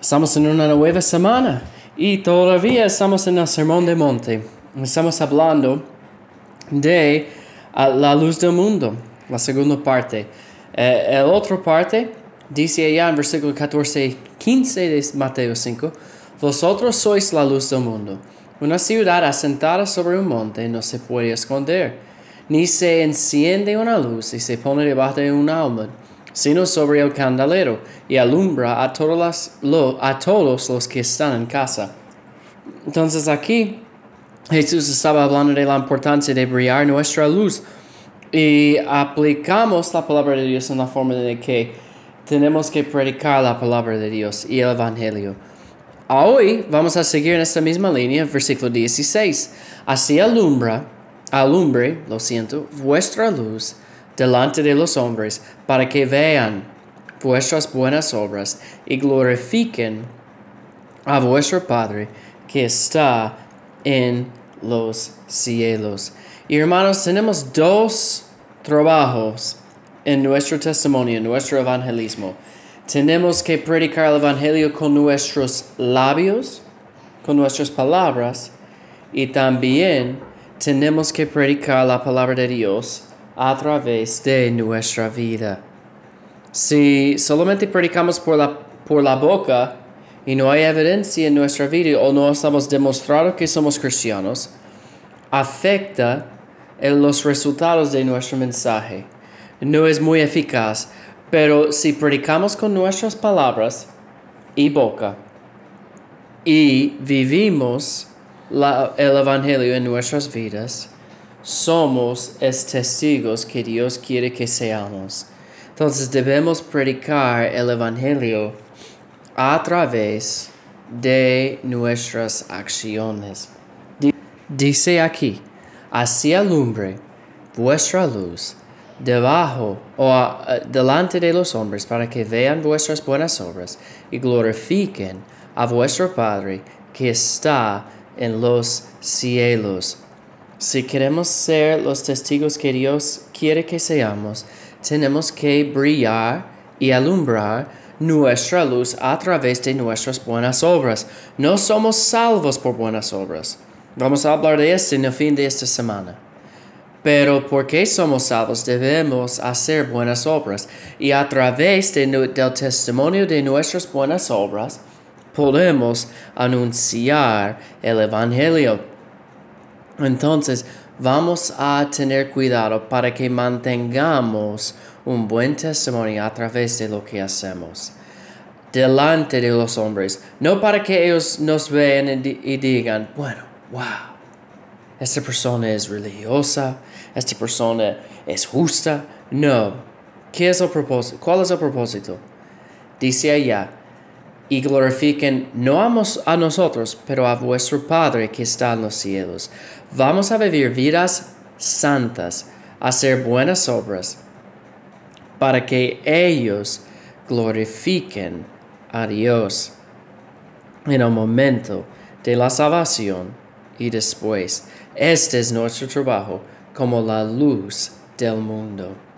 Estamos en una nueva semana y todavía estamos en el Sermón de Monte. Estamos hablando de uh, la luz del mundo, la segunda parte. Eh, la otra parte dice allá en versículo 14 15 de Mateo 5, Vosotros sois la luz del mundo. Una ciudad asentada sobre un monte no se puede esconder, ni se enciende una luz y se pone debajo de un alma sino sobre el candelero, y alumbra a, todos a todos los que están en casa. Entonces aquí Jesús estaba hablando de la importancia de brillar nuestra luz y aplicamos la palabra de Dios en la forma de que tenemos que predicar la palabra de Dios y el Evangelio. Hoy vamos a seguir en esta misma línea, versículo 16. Así alumbra, alumbre, lo siento, vuestra luz delante de los hombres, para que vean vuestras buenas obras y glorifiquen a vuestro Padre que está en los cielos. Y hermanos, tenemos dos trabajos en nuestro testimonio, en nuestro evangelismo. Tenemos que predicar el Evangelio con nuestros labios, con nuestras palabras, y también tenemos que predicar la palabra de Dios a través de nuestra vida. Si solamente predicamos por la, por la boca y no hay evidencia en nuestra vida o no estamos demostrando que somos cristianos, afecta en los resultados de nuestro mensaje. No es muy eficaz, pero si predicamos con nuestras palabras y boca y vivimos el Evangelio en nuestras vidas, somos testigos que Dios quiere que seamos. Entonces debemos predicar el Evangelio a través de nuestras acciones. Dice aquí, así alumbre vuestra luz debajo o delante de los hombres para que vean vuestras buenas obras y glorifiquen a vuestro Padre que está en los cielos. Si queremos ser los testigos que Dios quiere que seamos, tenemos que brillar y alumbrar nuestra luz a través de nuestras buenas obras. No somos salvos por buenas obras. Vamos a hablar de esto en el fin de esta semana. Pero porque somos salvos debemos hacer buenas obras y a través del testimonio de nuestras buenas obras podemos anunciar el Evangelio. Entonces, vamos a tener cuidado para que mantengamos un buen testimonio a través de lo que hacemos delante de los hombres, no para que ellos nos vean y digan, bueno, wow, esta persona es religiosa, esta persona es justa. No. ¿Qué es el propósito? ¿Cuál es el propósito? Dice allá, y glorifiquen no a, nosotros, pero a vuestro Padre que está en los cielos. Vamos a vivir vidas santas, hacer buenas obras, para que ellos glorifiquen a Dios en el momento de la salvación y después. Este es nuestro trabajo como la luz del mundo.